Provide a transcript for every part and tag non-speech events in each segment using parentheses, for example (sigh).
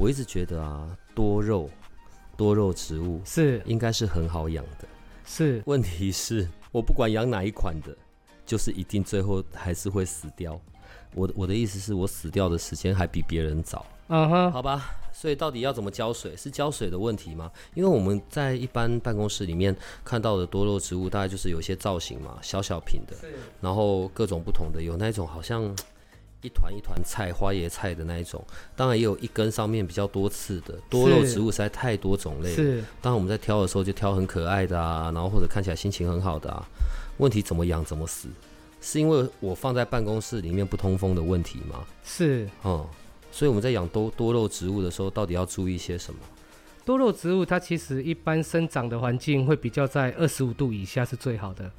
我一直觉得啊，多肉多肉植物是应该是很好养的。是，问题是，我不管养哪一款的，就是一定最后还是会死掉。我的我的意思是我死掉的时间还比别人早，嗯哼，好吧？所以到底要怎么浇水？是浇水的问题吗？因为我们在一般办公室里面看到的多肉植物，大概就是有一些造型嘛，小小瓶的，然后各种不同的，有那种好像一团一团菜、花椰菜的那一种，当然也有一根上面比较多刺的。多肉植物实在太多种类了，是当然我们在挑的时候就挑很可爱的啊，然后或者看起来心情很好的啊。问题怎么养怎么死，是因为我放在办公室里面不通风的问题吗？是。嗯，所以我们在养多多肉植物的时候，到底要注意些什么？多肉植物它其实一般生长的环境会比较在二十五度以下是最好的，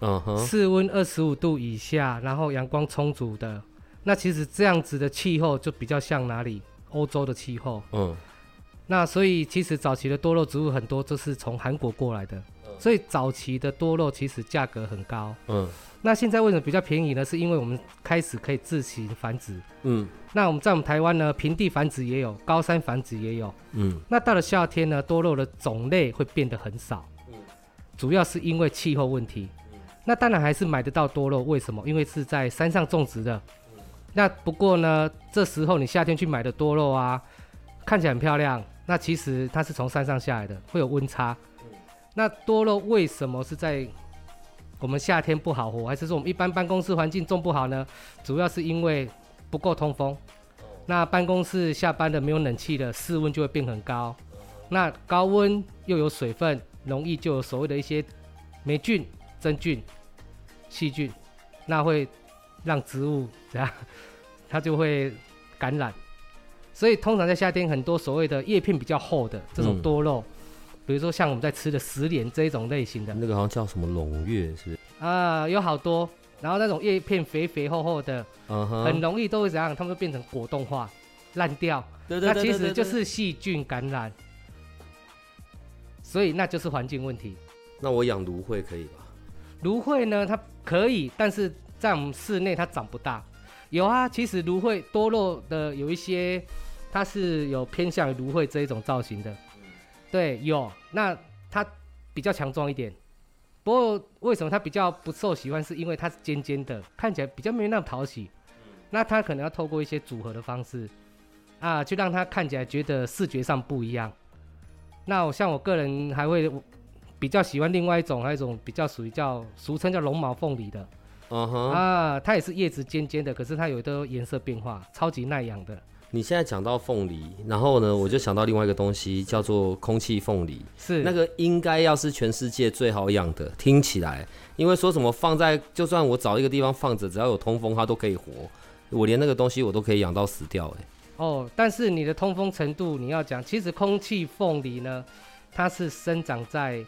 嗯哼，室温二十五度以下，然后阳光充足的。那其实这样子的气候就比较像哪里？欧洲的气候。嗯那所以其实早期的多肉植物很多都是从韩国过来的，所以早期的多肉其实价格很高。嗯那现在为什么比较便宜呢？是因为我们开始可以自行繁殖。嗯那我们在我们台湾呢，平地繁殖也有，高山繁殖也有。嗯那到了夏天呢，多肉的种类会变得很少，嗯主要是因为气候问题。那当然还是买得到多肉，为什么？因为是在山上种植的。那不过呢，这时候你夏天去买的多肉啊，看起来很漂亮，那其实它是从山上下来的，会有温差。那多肉为什么是在我们夏天不好活，还是说我们一般办公室环境种不好呢？主要是因为不够通风。那办公室下班的没有冷气的，室温就会变很高。那高温又有水分，容易就有所谓的一些霉菌、真菌、细菌，那会让植物怎样？它就会感染。所以通常在夏天，很多所谓的叶片比较厚的这种嗯多肉，比如说像我们在吃的石莲这一种类型的那个好像叫什么胧月，是不是？啊、有好多。然后那种叶片肥肥厚厚的，很容易都会怎样？它们会变成果冻化、烂掉。对对那其实就是细菌感染，所以那就是环境问题。那我养芦荟可以吧？芦荟呢，它可以，但是在我们室内它长不大。有啊，其实芦荟多肉的有一些，它是有偏向于芦荟这一种造型的。对，有。那它比较强壮一点。不过为什么它比较不受喜欢？是因为它是尖尖的，看起来比较没有那么讨喜。那它可能要透过一些组合的方式啊，去让它看起来觉得视觉上不一样。那我像我个人还会比较喜欢另外一种，还有一种比较属于叫俗称叫龙毛凤梨的、嗯哼，啊，它也是叶子尖尖的，可是它有的颜色变化，超级耐养的。你现在讲到凤梨，然后呢，我就想到另外一个东西，叫做空气凤梨。是那个应该要是全世界最好养的，听起来，因为说什么放在，就算我找一个地方放着，只要有通风，它都可以活。我连那个东西我都可以养到死掉、欸，哦，但是你的通风程度你要讲，其实空气凤梨呢，它是生长在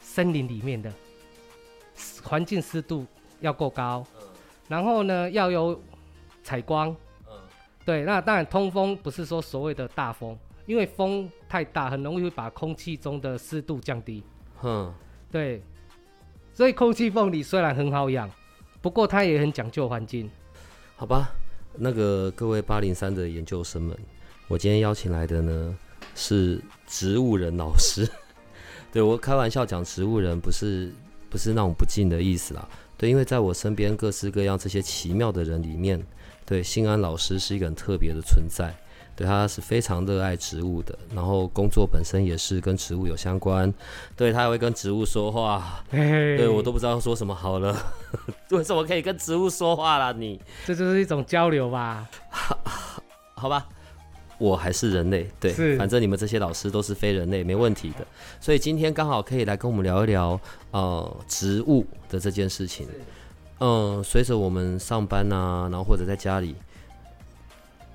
森林里面的，环境湿度要够高，然后呢要有采光，对，那当然通风不是说所谓的大风，因为风太大很容易会把空气中的湿度降低，哼，对，所以空气凤梨虽然很好养，不过它也很讲究环境，好吧。那个各位八零三的研究生们，我今天邀请来的呢是植物人老师。(laughs) 对我开玩笑讲植物人，不是不是那种不敬的意思啦。对，因为在我身边各式各样这些奇妙的人里面，对新安老师是一个很特别的存在。对，他是非常热爱植物的，然后工作本身也是跟植物有相关。对他还会跟植物说话，(laughs) 对对我都不知道说什么好了。(laughs) 为什么可以跟植物说话啦？你？这就是一种交流吧。(laughs) 好吧，我还是人类，对，反正你们这些老师都是非人类，没问题的。所以今天刚好可以来跟我们聊一聊呃植物的这件事情。嗯、随着我们上班啊，然后或者在家里，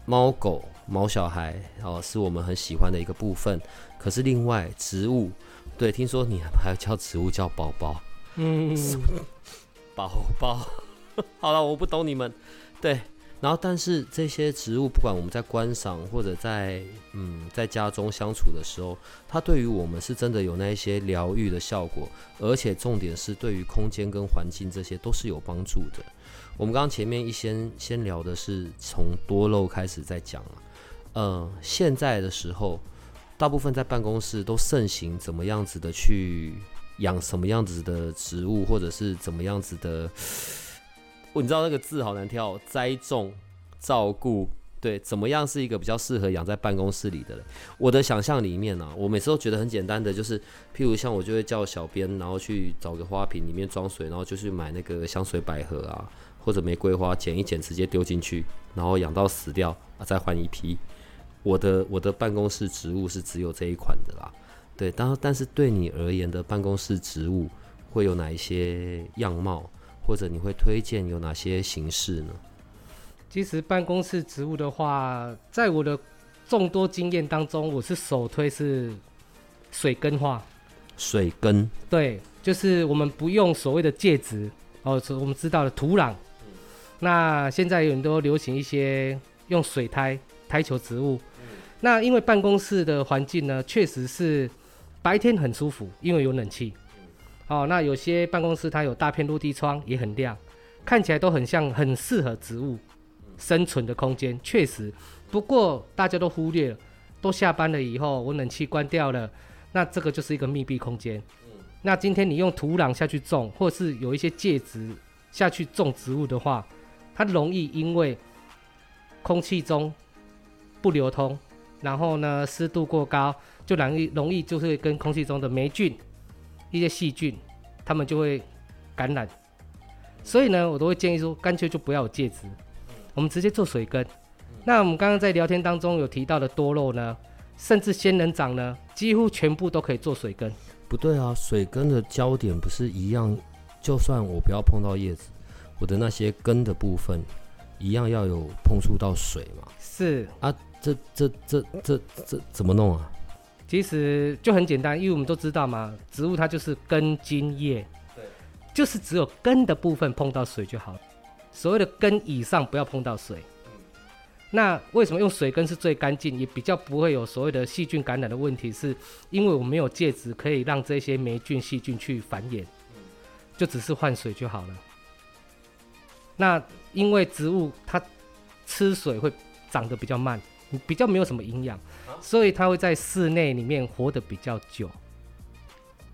猫狗、毛小孩哦，是我们很喜欢的一个部分。可是另外植物，对，听说你还要叫植物叫宝宝，嗯，(laughs) 宝宝。(laughs) 好了，我不懂你们，对。然后，但是这些植物，不管我们在观赏或者在嗯在家中相处的时候，它对于我们是真的有那一些疗愈的效果，而且重点是对于空间跟环境这些都是有帮助的。我们刚刚前面一先先聊的是从多肉开始在讲了，呃，现在的时候，大部分在办公室都盛行怎么样子的去养什么样子的植物，或者是怎么样子的。你知道那个字好难挑，栽种、照顾，对，怎么样是一个比较适合养在办公室里的？我的想象里面呢，我每次都觉得很简单的，就是譬如像我就会叫小编，然后去找个花瓶里面装水，然后就去买那个香水百合啊，或者玫瑰花，剪一剪直接丢进去，然后养到死掉啊，再换一批。我的我的办公室植物是只有这一款的啦，对，当但是对你而言的办公室植物会有哪一些样貌？或者你会推荐有哪些形式呢？其实办公室植物的话，在我的众多经验当中，我是首推是水根化。水根对，就是我们不用所谓的介质哦，我们知道的土壤。那现在有很多流行一些用水苔苔球植物。那因为办公室的环境呢，确实是白天很舒服，因为有冷气。哦，那有些办公室它有大片落地窗，也很亮，看起来都很像很适合植物生存的空间。确实，不过大家都忽略了，都下班了以后，我冷气关掉了，那这个就是一个密闭空间。那今天你用土壤下去种，或是有一些介质下去种植物的话，它容易因为空气中不流通，然后呢湿度过高，就容易容易就是跟空气中的霉菌。一些细菌，他们就会感染，所以呢，我都会建议说，干脆就不要有介质，我们直接做水根。那我们刚刚在聊天当中有提到的多肉呢，甚至仙人掌呢，几乎全部都可以做水根。不对啊，水根的焦点不是一样？就算我不要碰到叶子，我的那些根的部分一样要有碰触到水嘛？是啊，这这这这这怎么弄啊？其实就很简单，因为我们都知道嘛，植物它就是根茎叶，对，就是只有根的部分碰到水就好了。所谓的根以上不要碰到水。那为什么用水根是最干净，也比较不会有所谓的细菌感染的问题？是因为我们没有介质可以让这些霉菌、细菌去繁衍，就只是换水就好了。那因为植物它吃水会长得比较慢。比较没有什么营养，所以它会在室内里面活得比较久。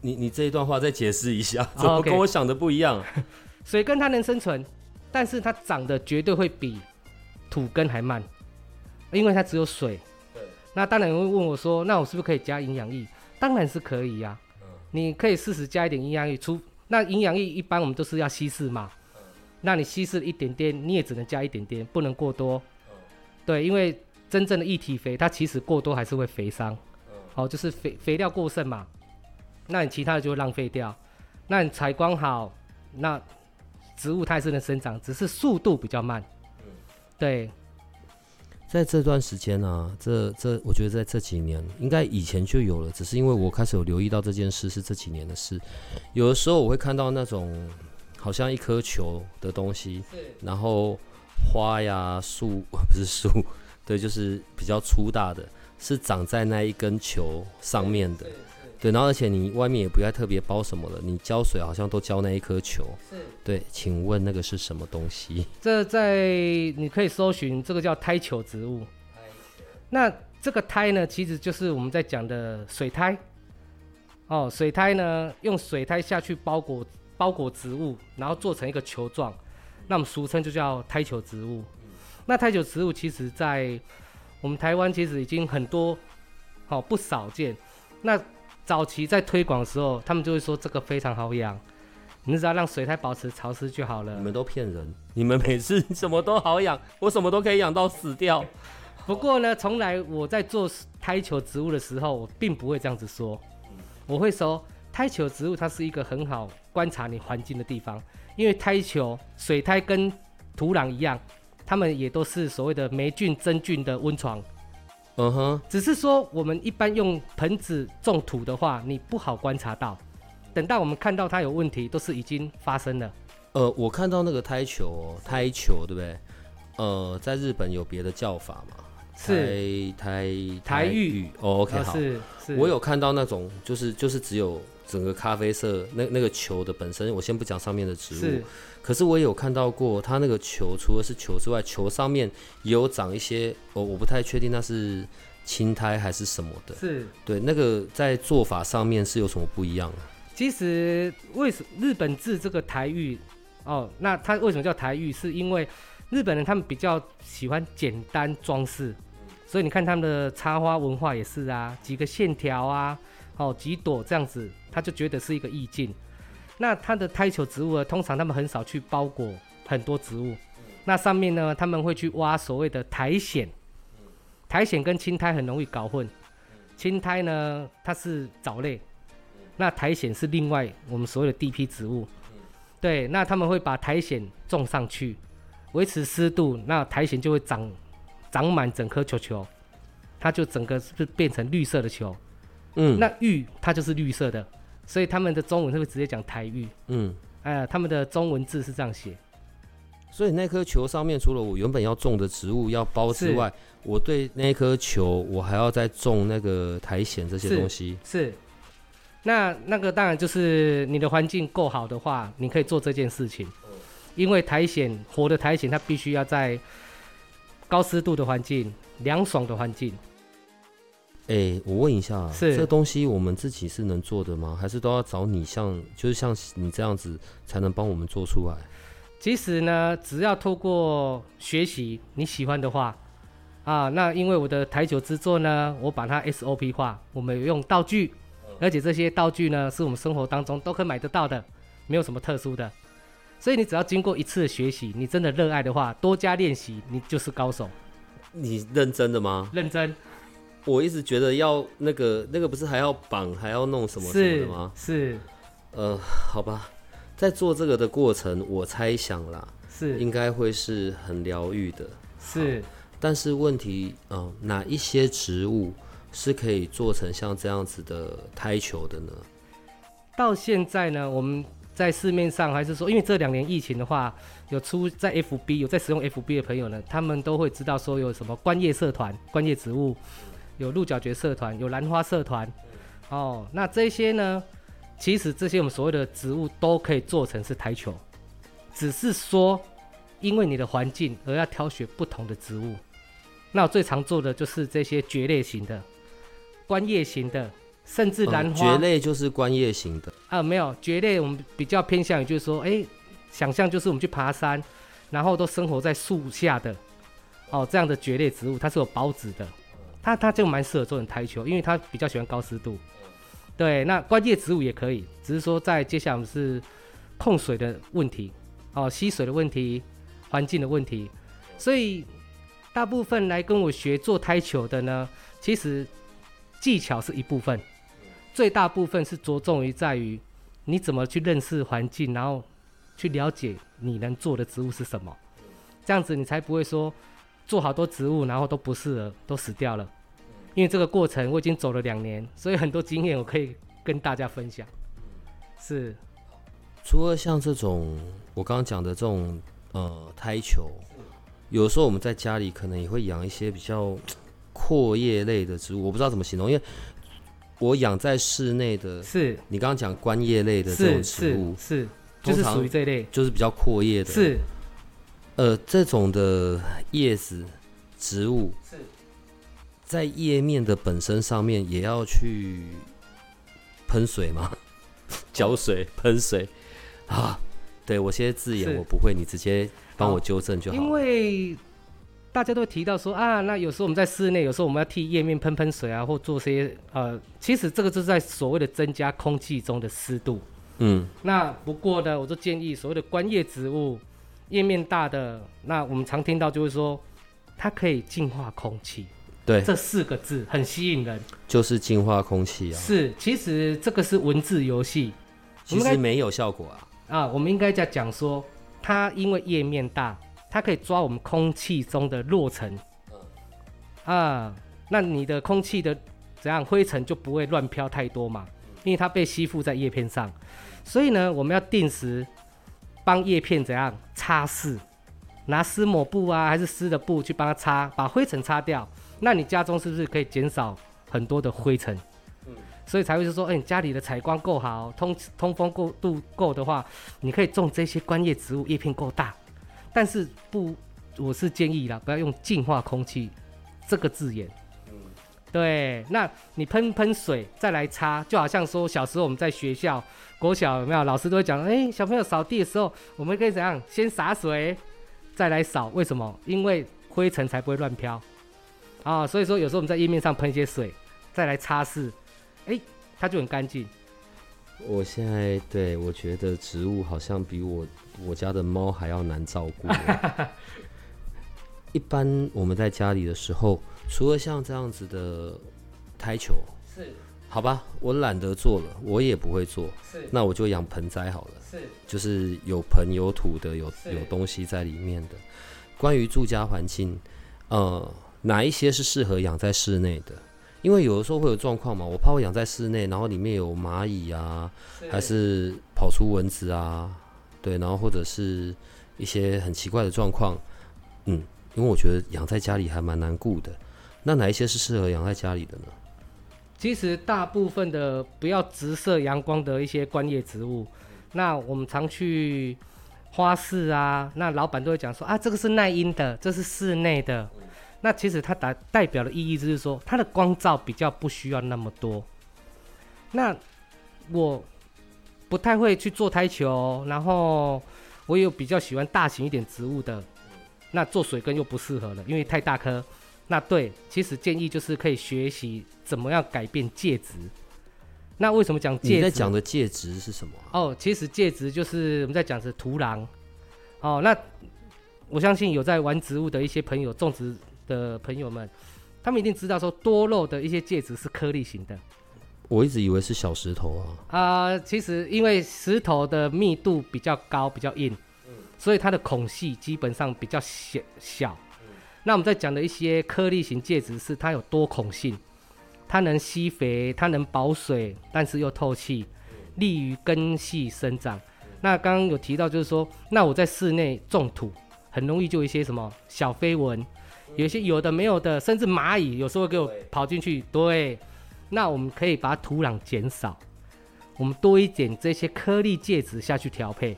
你你这一段话再解释一下，怎么跟我想的不一样？(laughs) 水根它能生存，但是它长得绝对会比土根还慢，因为它只有水。对。那当然会问我说，那我是不是可以加营养液？当然是可以呀。嗯。你可以适时加一点营养液，除那营养液一般我们都是要稀释嘛。嗯。那你稀释一点点，你也只能加一点点，不能过多。嗯。对，因为。真正的一体肥，它其实过多还是会肥伤，好，就是肥肥料过剩嘛，那你其他的就会浪费掉。那你采光好，那植物它是能生长，只是速度比较慢。对。在这段时间呢，这这我觉得在这几年，应该以前就有了，只是因为我开始有留意到这件事是这几年的事。有的时候我会看到那种好像一颗球的东西，然后花呀树 (laughs) 不是树。对，就是比较粗大的，是长在那一根球上面的。对，然后而且你外面也不要特别包什么了，你浇水好像都浇那一颗球。是。对，请问那个是什么东西？(laughs) 这在你可以搜寻，这个叫胎球植物。那这个胎呢，其实就是我们在讲的水胎。哦，水胎呢，用水胎下去包裹包裹植物，然后做成一个球状，那我们俗称就叫胎球植物。那太久植物其实，在我们台湾其实已经很多，好不少见。那早期在推广的时候，他们就会说这个非常好养，你只要让水苔保持潮湿就好了。你们都骗人，你们每次什么都好养，我什么都可以养到死掉。(laughs) 不过呢，从来我在做胎球植物的时候，我并不会这样子说。我会说，胎球植物它是一个很好观察你环境的地方，因为胎球水苔跟土壤一样。它们也都是所谓的霉菌、真菌的温床。嗯哼，只是说我们一般用盆子种土的话，你不好观察到。等到我们看到它有问题，都是已经发生了。呃，我看到那个胎球哦，胎球对不对？呃，在日本有别的叫法吗？是台台玉哦，OK 啊好，是是，我有看到那种就是就是只有整个咖啡色那那个球的本身，我先不讲上面的植物是，可是我也有看到过它那个球，除了是球之外，球上面也有长一些，哦，我不太确定那是青苔还是什么的。是。对，那个在做法上面是有什么不一样啊？其实为什日本制这个台玉哦，那它为什么叫台玉？是因为日本人他们比较喜欢简单装饰，所以你看他们的插花文化也是啊，几个线条啊，哦几朵这样子，他就觉得是一个意境。那它的胎球植物呢，通常他们很少去包裹很多植物，那上面呢他们会去挖所谓的苔藓，苔藓跟青苔很容易搞混，青苔呢它是藻类。那苔藓是另外我们所谓的地皮植物，对，那他们会把苔藓种上去，维持湿度，那苔藓就会长长满整颗球球，它就整个是变成绿色的球。嗯，那玉它就是绿色的，所以他们的中文会直接讲台玉，嗯，呃，他们的中文字是这样写。所以那颗球上面除了我原本要种的植物要包之外，我对那颗球我还要再种那个苔藓这些东西。是，那那个当然就是你的环境够好的话，你可以做这件事情。因为苔藓活的苔藓，它必须要在高湿度的环境、凉爽的环境。哎、我问一下，是这东西我们自己是能做的吗？还是都要找你像就是像你这样子才能帮我们做出来？其实呢，只要透过学习你喜欢的话，啊，那因为我的台球制作呢，我把它 SOP 化，我们有用道具，而且这些道具呢，是我们生活当中都可以买得到的，没有什么特殊的。所以你只要经过一次的学习，你真的热爱的话，多加练习，你就是高手。你认真的吗？认真我一直觉得要那个那个不是还要绑还要弄什么什么的吗？是呃，好吧，在做这个的过程，我猜想啦，是应该会是很疗愈的。是，但是问题，呃，哪一些植物是可以做成像这样子的胎球的呢？到现在呢，我们在市面上还是说，因为这两年疫情的话，有出在 FB 有在使用 FB 的朋友呢，他们都会知道说有什么观叶社团、观叶植物，有鹿角蕨社团、有兰花社团，哦，那这些呢，其实这些我们所谓的植物都可以做成是台球，只是说因为你的环境而要挑选不同的植物。那我最常做的就是这些蕨类型的、观叶型的，甚至兰嗯花。蕨类就是观叶型的，啊，没有蕨类，我们比较偏向于就是说，哎、想象就是我们去爬山，然后都生活在树下的，哦，这样的蕨类植物，它是有孢子的，它它就蛮适合做成台球，因为它比较喜欢高湿度。对，那观叶植物也可以，只是说在接下来我们是控水的问题，哦，吸水的问题，环境的问题，所以大部分来跟我学做胎球的呢，其实技巧是一部分。最大部分是着重于在于你怎么去认识环境，然后去了解你能做的植物是什么，这样子你才不会说做好多植物然后都不适合，都死掉了。因为这个过程我已经走了两年，所以很多经验我可以跟大家分享。是。除了像这种我刚刚讲的这种呃胎球，有时候我们在家里可能也会养一些比较阔叶类的植物，我不知道怎么形容，因为我养在室内的，是。你刚刚讲观叶类的这种植物是，是，就是属于这一类。就是比较阔叶的，是呃这种的叶子植物是在叶面的本身上面也要去喷水吗？(laughs) 浇水、喷水啊？对我些字眼我不会，你直接帮我纠正就好了。因为大家都会提到说啊，那有时候我们在室内，有时候我们要替叶面喷喷水啊，或做些呃，其实这个就是在所谓的增加空气中的湿度。嗯，那不过呢，我就建议所谓的观叶植物，叶面大的，那我们常听到就是说，它可以净化空气，对，这四个字很吸引人。就是净化空气啊。是，其实这个是文字游戏其实没有效果啊。啊，我们应该在讲说，它因为页面大，它可以抓我们空气中的落尘。嗯啊，那你的空气的怎样灰尘就不会乱飘太多嘛？因为它被吸附在叶片上，所以呢，我们要定时帮叶片怎样擦拭，拿湿抹布啊，还是湿的布去帮它擦，把灰尘擦掉。那你家中是不是可以减少很多的灰尘？所以才会是说，哎，你家里的采光够好，通通风够度够的话，你可以种这些观叶植物，叶片够大。但是不，我是建议啦，不要用净化空气这个字眼。对，那你喷喷水再来擦，就好像说小时候我们在学校国小有没有老师都会讲，哎，小朋友扫地的时候，我们可以怎样？先洒水，再来扫。为什么？因为灰尘才不会乱飘啊。所以说有时候我们在页面上喷一些水，再来擦拭。哎，它就很干净。我现在对我觉得植物好像比我我家的猫还要难照顾。(laughs) 一般我们在家里的时候，除了像这样子的台球，是好吧，我懒得做了，我也不会做。是，那我就养盆栽好了。是，就是有盆有土的，有有东西在里面的。关于住家环境，呃，哪一些是适合养在室内的？因为有的时候会有状况嘛，我怕我养在室内，然后里面有蚂蚁啊，还是跑出蚊子啊，对，然后或者是一些很奇怪的状况，嗯，因为我觉得养在家里还蛮难顾的。那哪一些是适合养在家里的呢？其实大部分的不要直射阳光的一些观叶植物，那我们常去花市啊，那老板都会讲说啊，这个是耐阴的，这是室内的。那其实它代代表的意义就是说，它的光照比较不需要那么多。那我不太会去做台球，然后我有比较喜欢大型一点植物的。那做水根又不适合了，因为太大颗。那对，其实建议就是可以学习怎么样改变介质。那为什么讲介？你在讲的介质是什么？哦，其实介质就是我们在讲是土壤。哦，那我相信有在玩植物的一些朋友种植。的朋友们，他们一定知道说多肉的一些介质是颗粒型的。我一直以为是小石头啊。啊，其实因为石头的密度比较高，比较硬，所以它的孔隙基本上比较小小。那我们在讲的一些颗粒型介质是它有多孔性，它能吸肥，它能保水，但是又透气，利于根系生长。那刚刚有提到就是说，那我在室内种土，很容易就一些什么小飞蚊。有些有的没有的，甚至蚂蚁有时候给我跑进去。对，那我们可以把土壤减少，我们多一点这些颗粒介质下去调配，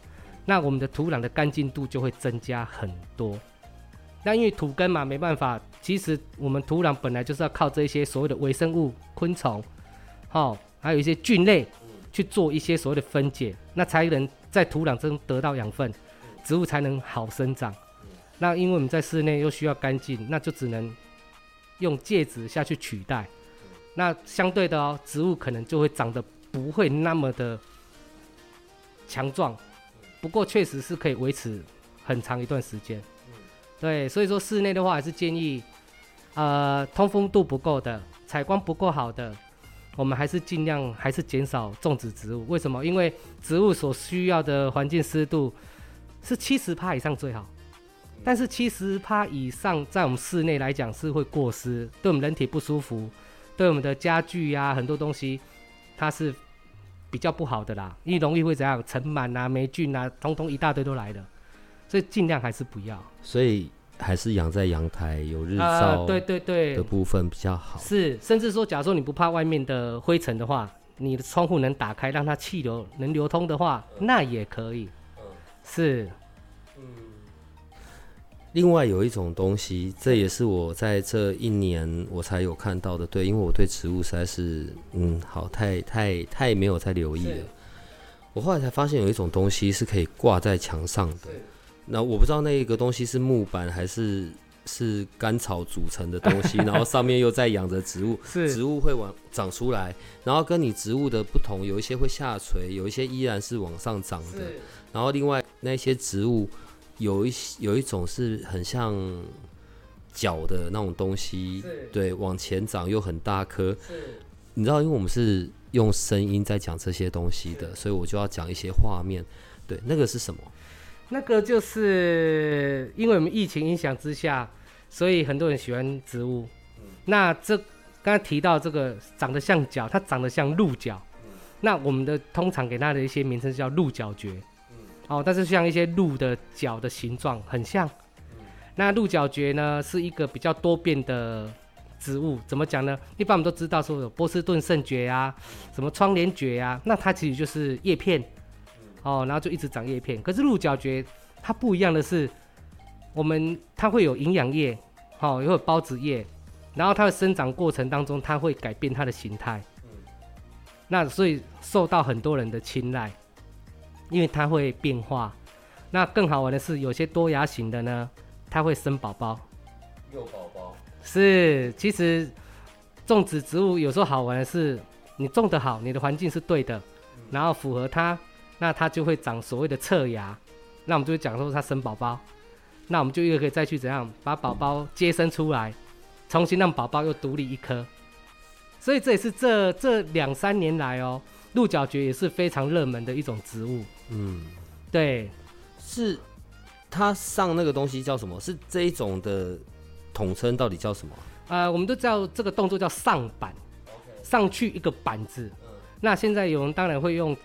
那我们的土壤的干净度就会增加很多。那因为土根嘛，没办法，其实我们土壤本来就是要靠这些所谓的微生物、昆虫，好，还有一些菌类去做一些所谓的分解，那才能在土壤中得到养分，植物才能好生长。那因为我们在室内又需要干净，那就只能用介质下去取代。那相对的哦，植物可能就会长得不会那么的强壮，不过确实是可以维持很长一段时间。对，所以说室内的话还是建议，呃，通风度不够的、采光不够好的，我们还是尽量还是减少种植植物。为什么？因为植物所需要的环境湿度是七十帕以上最好。但是七十帕以上，在我们室内来讲是会过湿，对我们人体不舒服，对我们的家具呀很多东西，它是比较不好的啦，因为容易会怎样尘螨啊、霉菌啊，通通一大堆都来了，所以尽量还是不要。所以还是养在阳台有日照，对对对的部分比较好。是，甚至说，假如说你不怕外面的灰尘的话，你的窗户能打开，让它气流能流通的话，那也可以。嗯，是。另外有一种东西，这也是我在这一年我才有看到的。对，因为我对植物实在是，嗯，好，太太太没有在留意了。我后来才发现有一种东西是可以挂在墙上的。那我不知道那一个东西是木板还是是干草组成的东西，(laughs) 然后上面又在养着植物，植物会往长出来，然后跟你植物的不同，有一些会下垂，有一些依然是往上长的。然后另外那些植物。有一些有一种是很像脚的那种东西，对，往前长又很大颗。你知道，因为我们是用声音在讲这些东西的，所以我就要讲一些画面。对，那个是什么？那个就是因为我们疫情影响之下，所以很多人喜欢植物。那这刚才提到这个长得像脚，它长得像鹿角。那我们的通常给它的一些名称叫鹿角蕨。哦，但是像一些鹿的角的形状很像。那鹿角蕨呢，是一个比较多变的植物。怎么讲呢？一般我们都知道说有波士顿圣蕨啊，什么窗帘蕨呀，那它其实就是叶片。哦，然后就一直长叶片。可是鹿角蕨它不一样的是，我们它会有营养液，哦，也会有孢子叶，然后它的生长过程当中，它会改变它的形态。那所以受到很多人的青睐，因为它会变化。那更好玩的是，有些多芽型的呢，它会生宝宝。幼宝宝。是，其实种植植物有时候好玩的是，你种的好，你的环境是对的，然后符合它。那它就会长所谓的侧芽，那我们就会讲说它生宝宝，那我们就又可以再去怎样把宝宝接生出来，重新让宝宝又独立一颗，所以这也是这这两三年来哦，鹿角蕨也是非常热门的一种植物。嗯，对，是他上那个东西叫什么？是这一种的统称到底叫什么？呃，我们都知道这个动作叫上板，上去一个板子。那现在有人当然会用。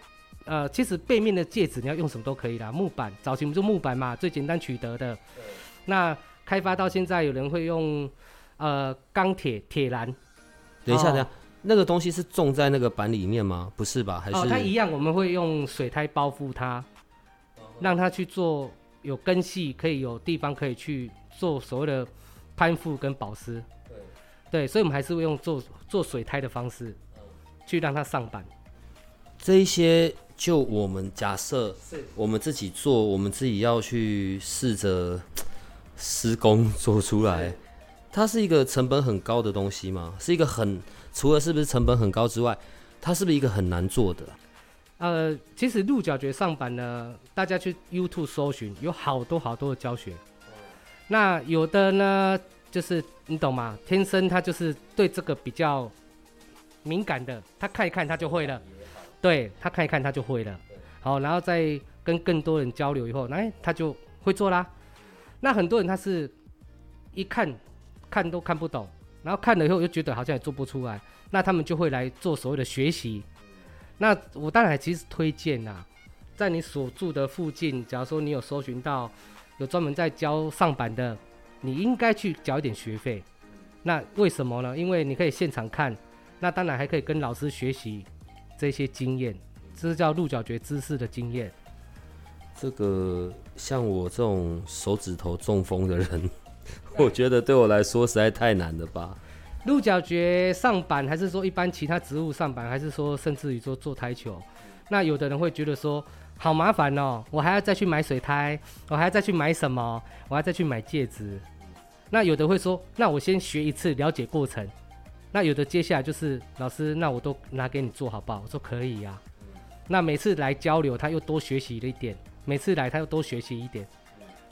呃，其实背面的戒指你要用什么都可以啦，木板，早期我们就木板嘛，最简单取得的。那开发到现在，有人会用呃钢铁铁栏。等一下，等一下，那个东西是种在那个板里面吗？不是吧？还是？哦，它一样，我们会用水苔包覆它，让它去做有根系，可以有地方可以去做所谓的攀附跟保湿。对。对，所以我们还是会用做做水苔的方式，去让它上板。这一些。就我们假设，我们自己做，我们自己要去试着 (tsk) 施工做出来，它是一个成本很高的东西吗？是一个很除了是不是成本很高之外，它是不是一个很难做的？呃，其实鹿角蕨上板呢，大家去 YouTube 搜寻，有好多好多的教学。那有的呢，就是你懂吗？天生他就是对这个比较敏感的，他看一看他就会了。对他看一看，他就会了。好，然后再跟更多人交流以后，哎，他就会做啦。那很多人他是一看看都看不懂，然后看了以后又觉得好像也做不出来，那他们就会来做所谓的学习。那我当然其实推荐呐，在你所住的附近，假如说你有搜寻到有专门在教上板的，你应该去交一点学费。那为什么呢？因为你可以现场看，那当然还可以跟老师学习。这些经验，这是叫鹿角蕨知识的经验。这个像我这种手指头中风的人，我觉得对我来说实在太难了吧？鹿角蕨上板，还是说一般其他植物上板，还是说甚至于说做台球？那有的人会觉得说好麻烦哦，我还要再去买水苔，我还要再去买什么？我还要再去买戒指。那有的会说，那我先学一次，了解过程。那有的接下来就是老师，那我都拿给你做好不好？我说可以呀。那每次来交流，他又多学习了一点；每次来他又多学习一点。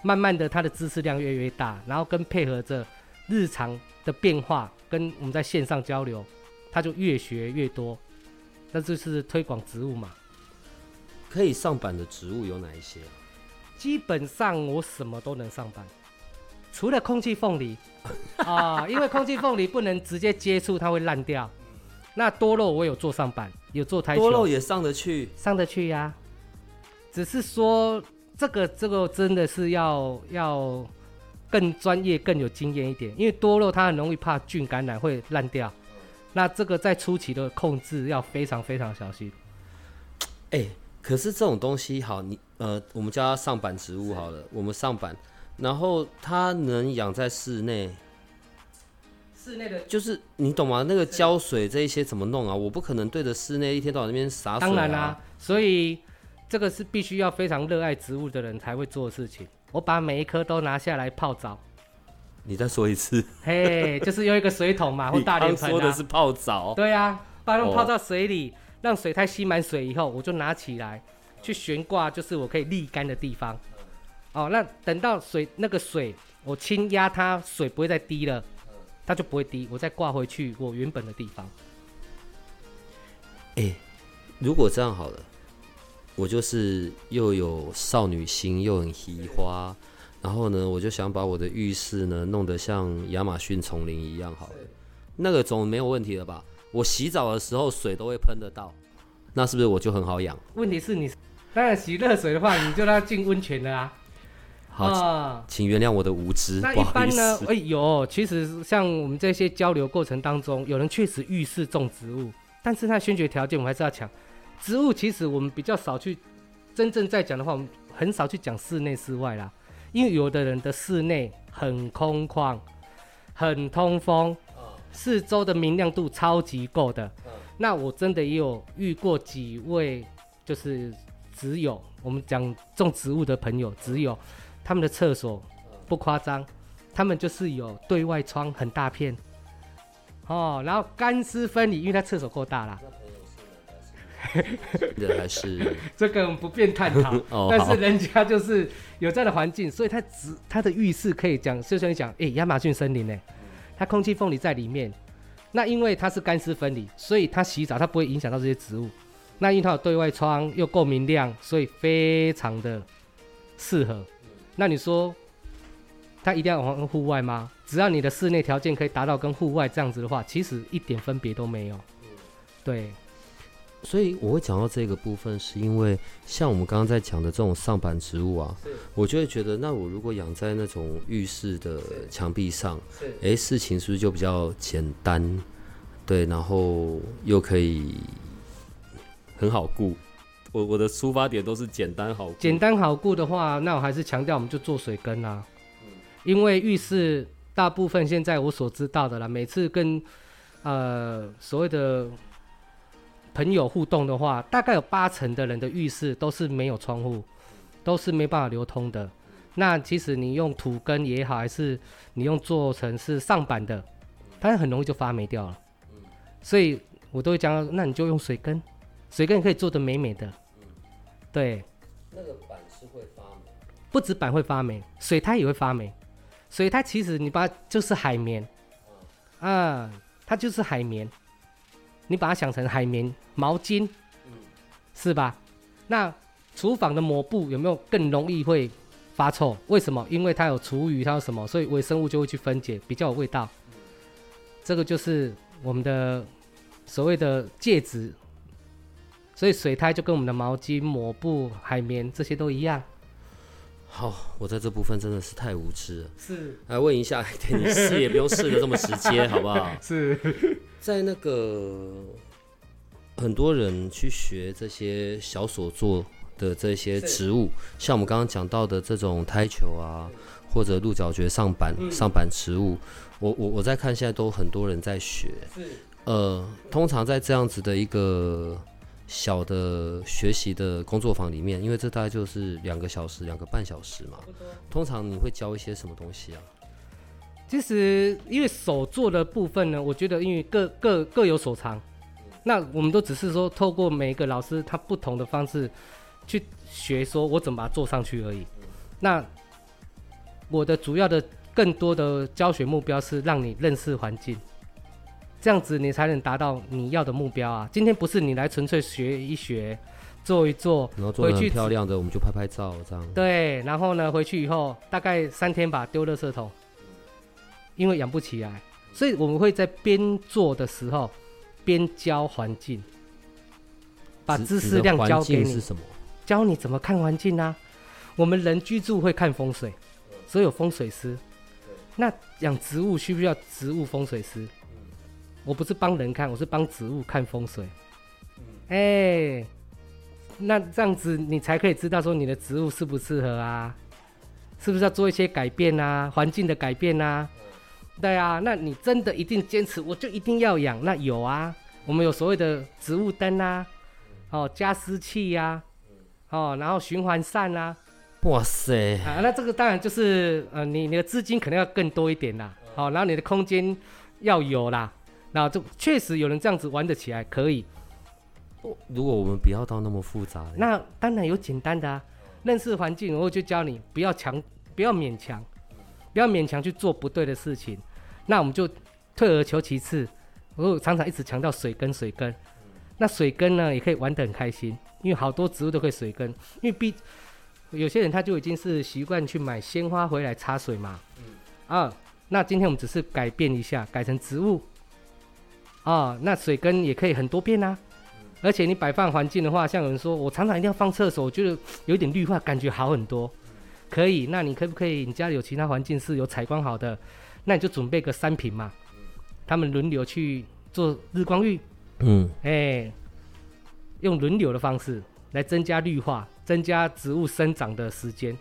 慢慢的，他的知识量越来越大，然后跟配合着日常的变化，跟我们在线上交流，他就越学越多。那就是推广植物嘛。可以上板的植物有哪一些？基本上我什么都能上板。除了空气凤梨 (laughs) 啊，因为空气凤梨不能直接接触，它会烂掉。那多肉我有做上板，有做台球，多肉也上得去，上得去呀。只是说这个这个真的是要要更专业、更有经验一点，因为多肉它很容易怕菌感染会烂掉。那这个在初期的控制要非常非常小心。哎，可是这种东西好，你呃，我们叫它上板植物好了，我们上板。然后它能养在室内，室内的就是你懂吗？那个浇水这一些怎么弄啊？我不可能对着室内一天到晚那边洒水啊。当然啦，所以这个是必须要非常热爱植物的人才会做的事情。我把每一颗都拿下来泡澡。你再说一次。嘿，就是用一个水桶嘛，(laughs) 或大脸盆啊。说的是泡澡。对啊，把它们泡到水里，让水太吸满水以后，我就拿起来去悬挂，就是我可以沥干的地方。哦，那等到水那个水，我轻压它，水不会再滴了，它就不会滴，我再挂回去我原本的地方。哎，如果这样好了，我就是又有少女心，又很奇花，然后呢，我就想把我的浴室呢弄得像亚马逊丛林一样好了，那个总没有问题了吧？我洗澡的时候水都会喷得到，那是不是我就很好养？问题是你当然洗热水的话，你就让它进温泉了啊。好，啊，请原谅我的无知，那一般呢？思。哎、有，其实像我们这些交流过程当中，有人确实浴室种植物，但是那先决条件我们还是要讲，植物其实我们比较少去真正在讲的话，我们很少去讲室内室外啦，因为有的人的室内很空旷，很通风，四周的明亮度超级够的。那我真的也有遇过几位，就是只有我们讲种植物的朋友，只有他们的厕所不夸张，他们就是有对外窗很大片，哦，然后干湿分离，因为他厕所够大啦，的 (laughs) 还是这个我们不便探讨。(laughs) 哦，但是人家就是有这样的环境，所以他只他的浴室可以讲，就像你讲，哎、亚马逊森林呢，它空气凤梨在里面，那因为它是干湿分离，所以它洗澡它不会影响到这些植物。那因为它有对外窗又够明亮，所以非常的适合。那你说它一定要往户外吗？只要你的室内条件可以达到跟户外这样子的话，其实一点分别都没有。对，所以我会讲到这个部分，是因为像我们刚刚在讲的这种上板植物啊，我就会觉得，那我如果养在那种浴室的墙壁上，是诶，事情是不是就比较简单？对，然后又可以很好顾。我我的出发点都是简单好顾，简单好顾的话，那我还是强调我们就做水根啦、因为浴室大部分现在我所知道的啦，每次跟呃所谓的朋友互动的话，大概有八成的人的浴室都是没有窗户，都是没办法流通的。那其实你用土根也好，还是你用做成是上板的，它很容易就发霉掉了。所以我都会讲，那你就用水根，水根也可以做的美美的。对，那个板是会发霉。不止板会发霉，水它也会发霉。水它其实你把它就是海绵，啊，它就是海绵，你把它想成海绵毛巾，是吧？那厨房的抹布有没有更容易会发臭？为什么？因为它有厨余，它有什么，所以微生物就会去分解，比较有味道。这个就是我们的所谓的介质，所以水苔就跟我们的毛巾、抹布、海绵这些都一样。好，我在这部分真的是太无知了。是来问一下，对 (laughs) 你试也不用试的这么直接，好不好？是，(laughs) 在那个很多人去学这些小所做的这些植物，像我们刚刚讲到的这种胎球啊，或者鹿角蕨上板、嗯上板植物，我我我在看现在都很多人在学。是呃，通常在这样子的一个小的学习的工作坊里面，因为这大概就是两个小时、两个半小时嘛。通常你会教一些什么东西啊？其实因为手做的部分呢，我觉得因为各各各有所长，那我们都只是说透过每一个老师他不同的方式去学，说我怎么把它做上去而已。那我的主要的更多的教学目标是让你认识环境，这样子你才能达到你要的目标啊。今天不是你来纯粹学一学，做一做，然后做的回去很漂亮的，我们就拍拍照这样。对，然后呢，回去以后大概三天吧，丢垃圾桶，因为养不起来，所以我们会在边做的时候边教环境，把知识量教给你是，什么？教你怎么看环境啊。我们人居住会看风水，所以有风水师。那养植物需不需要植物风水师？我不是帮人看，我是帮植物看风水。哎、那这样子你才可以知道说你的植物适不适合啊，是不是要做一些改变啊，环境的改变啊？对啊，那你真的一定坚持，我就一定要养？那有啊，我们有所谓的植物灯啊，哦，加湿器呀、哦，然后循环扇啊，哇塞，啊，那这个当然就是呃，你你的资金可能要更多一点啦，好、然后你的空间要有啦，然后就确实有人这样子玩得起来，可以。如果我们不要到那么复杂，那当然有简单的啊，认识环境，我就教你不要强，不要勉强，不要勉强去做不对的事情。那我们就退而求其次，我常常一直强调水根水根，那水根呢，也可以玩得很开心，因为好多植物都可以水根，因为毕有些人他就已经是习惯去买鲜花回来插水嘛。啊，那今天我们只是改变一下，改成植物。啊，那水根也可以很多变啊。而且你摆放环境的话，像有人说我常常一定要放厕所，我觉得有一点绿化，感觉好很多。可以，那你可不可以？你家里有其他环境是有采光好的，那你就准备个三瓶嘛。他们轮流去做日光浴。嗯。哎，用轮流的方式来增加绿化，增加植物生长的时间。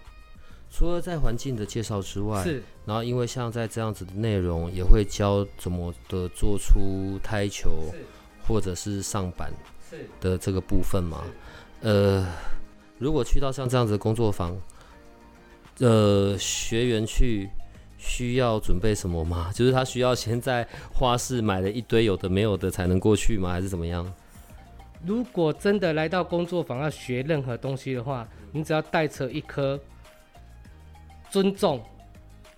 除了在环境的介绍之外，是。然后因为像在这样子的内容，也会教怎么的做出胎球，或者是上板的这个部分嘛。呃，如果去到像这样子的工作坊，呃，学员去需要准备什么吗？(laughs) 就是他需要先在花市买了一堆有的没有的才能过去吗？还是怎么样？如果真的来到工作坊要学任何东西的话，你只要带着一颗。尊重，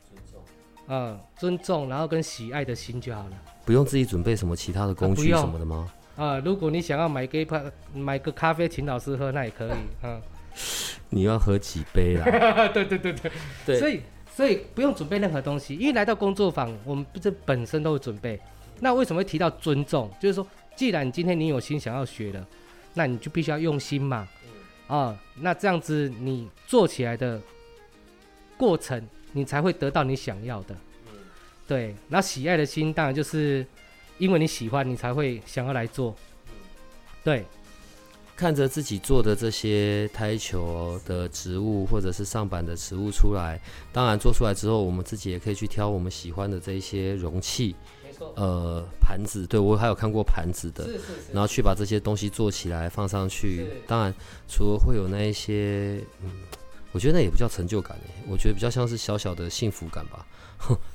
尊重，嗯，尊重，然后跟喜爱的心就好了。不用自己准备什么其他的工具什么的吗？啊，如果你想要买个泡买个咖啡请老师喝，那也可以。嗯，(laughs) 你要喝几杯啦？(laughs) 对对对对对。所以所以不用准备任何东西，因为来到工作坊，我们这本身都会准备。那为什么会提到尊重？就是说，既然今天你有心想要学了，那你就必须要用心嘛。啊，那这样子你做起来的。过程，你才会得到你想要的。嗯，对。那喜爱的心，当然就是因为你喜欢，你才会想要来做。对。看着自己做的这些胎球的植物，或者是上板的植物出来，当然做出来之后，我们自己也可以去挑我们喜欢的这一些容器。呃，盘子，对我还有看过盘子的。是是是。然后去把这些东西做起来，放上去。当然，除了会有那一些，嗯。我觉得那也不叫成就感诶，我觉得比较像是小小的幸福感吧，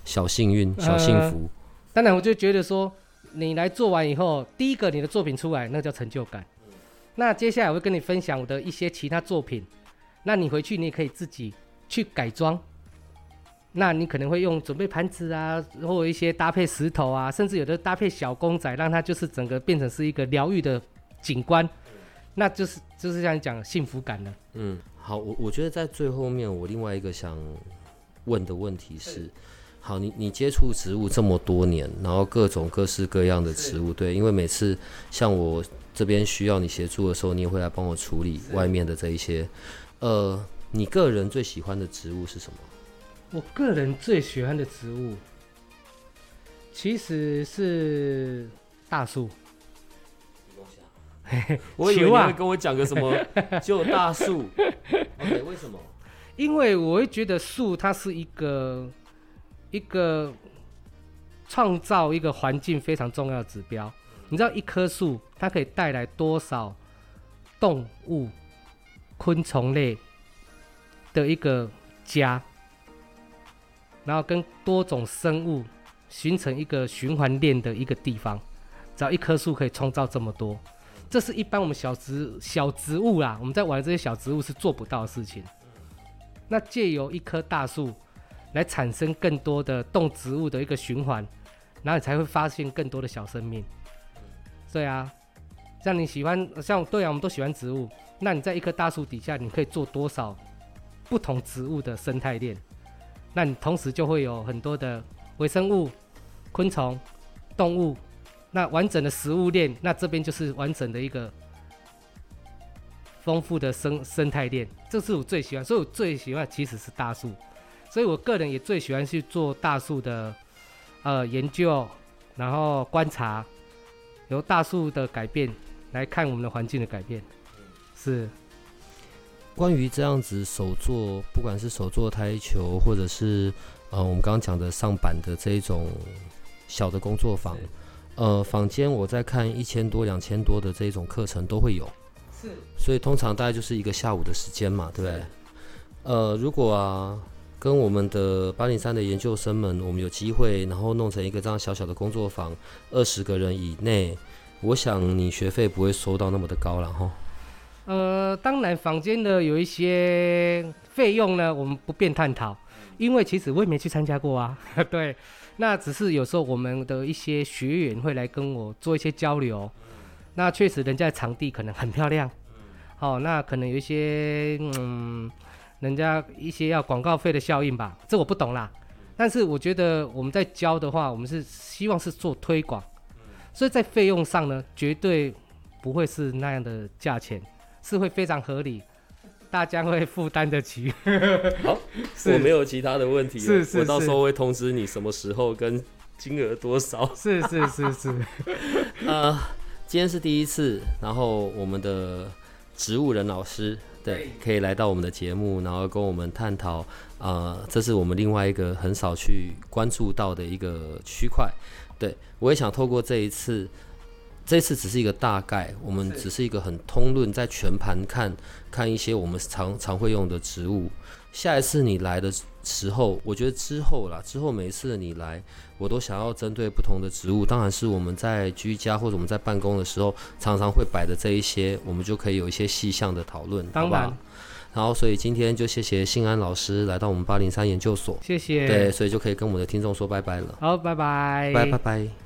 小幸运、小幸福。当然，我就觉得说，你来做完以后，第一个你的作品出来，那叫成就感。那接下来我会跟你分享我的一些其他作品，那你回去你也可以自己去改装。那你可能会用准备盘子啊，或者一些搭配石头啊，甚至有的搭配小公仔，让它就是整个变成是一个疗愈的景观，那就是就是像讲幸福感了。嗯。好，我我觉得在最后面，我另外一个想问的问题是，好，你你接触植物这么多年，然后各种各式各样的植物，对，因为每次像我这边需要你协助的时候，你也会来帮我处理外面的这一些，呃，你个人最喜欢的植物是什么？我个人最喜欢的植物其实是大树。我以为你会跟我讲个什么就大树？为什么？因为我会觉得树它是一个一个创造一个环境非常重要的指标。你知道一棵树它可以带来多少动物、昆虫类的一个家，然后跟多种生物形成一个循环链的一个地方。只要一棵树可以创造这么多。这是一般我们小植小植物啦，我们在玩这些小植物是做不到的事情。那借由一棵大树来产生更多的动植物的一个循环，然后你才会发现更多的小生命。对啊，像你喜欢像对啊，我们都喜欢植物。那你在一棵大树底下，你可以做多少不同植物的生态链？那你同时就会有很多的微生物、昆虫、动物。那完整的食物链，那这边就是完整的一个丰富的生生态链，这是我最喜欢，所以我最喜欢其实是大树，所以我个人也最喜欢去做大树的呃研究，然后观察，由大树的改变来看我们的环境的改变，是。关于这样子手做，不管是手做台球，或者是呃我们刚刚讲的上板的这一种小的工作坊。呃，坊间我在看一千多、两千多的这种课程都会有，是，所以通常大概就是一个下午的时间嘛，对不对？呃，如果啊，跟我们的八零三的研究生们，我们有机会，然后弄成一个这样小小的工作坊，二十个人以内，我想你学费不会收到那么的高了哈。呃，当然，房间的有一些费用呢，我们不便探讨，因为其实我也没去参加过啊，(laughs) 对。那只是有时候我们的一些学员会来跟我做一些交流，那确实人家的场地可能很漂亮，好、那可能有一些嗯，人家一些要广告费的效应吧，这我不懂啦。但是我觉得我们在教的话，我们是希望是做推广，所以在费用上呢，绝对不会是那样的价钱，是会非常合理，大家会负担得起。好，(laughs) 我没有其他的问题了，是是我到时候会通知你什么时候跟金额多少。是是是是，呃，(laughs) 今天是第一次，然后我们的植物人老师对可以来到我们的节目，然后跟我们探讨，呃，这是我们另外一个很少去关注到的一个区块。对我也想透过这一次，这次只是一个大概，我们只是一个很通论，在全盘看看一些我们常常会用的植物。下一次你来的时候，我觉得之后啦，之后每一次你来，我都想要针对不同的植物，当然是我们在居家或者我们在办公的时候，常常会摆的这一些，我们就可以有一些细项的讨论，好吧然后，所以今天就谢谢信安老师来到我们八零三研究所，谢谢。对，，所以就可以跟我们的听众说拜拜了，好，拜拜。拜拜拜。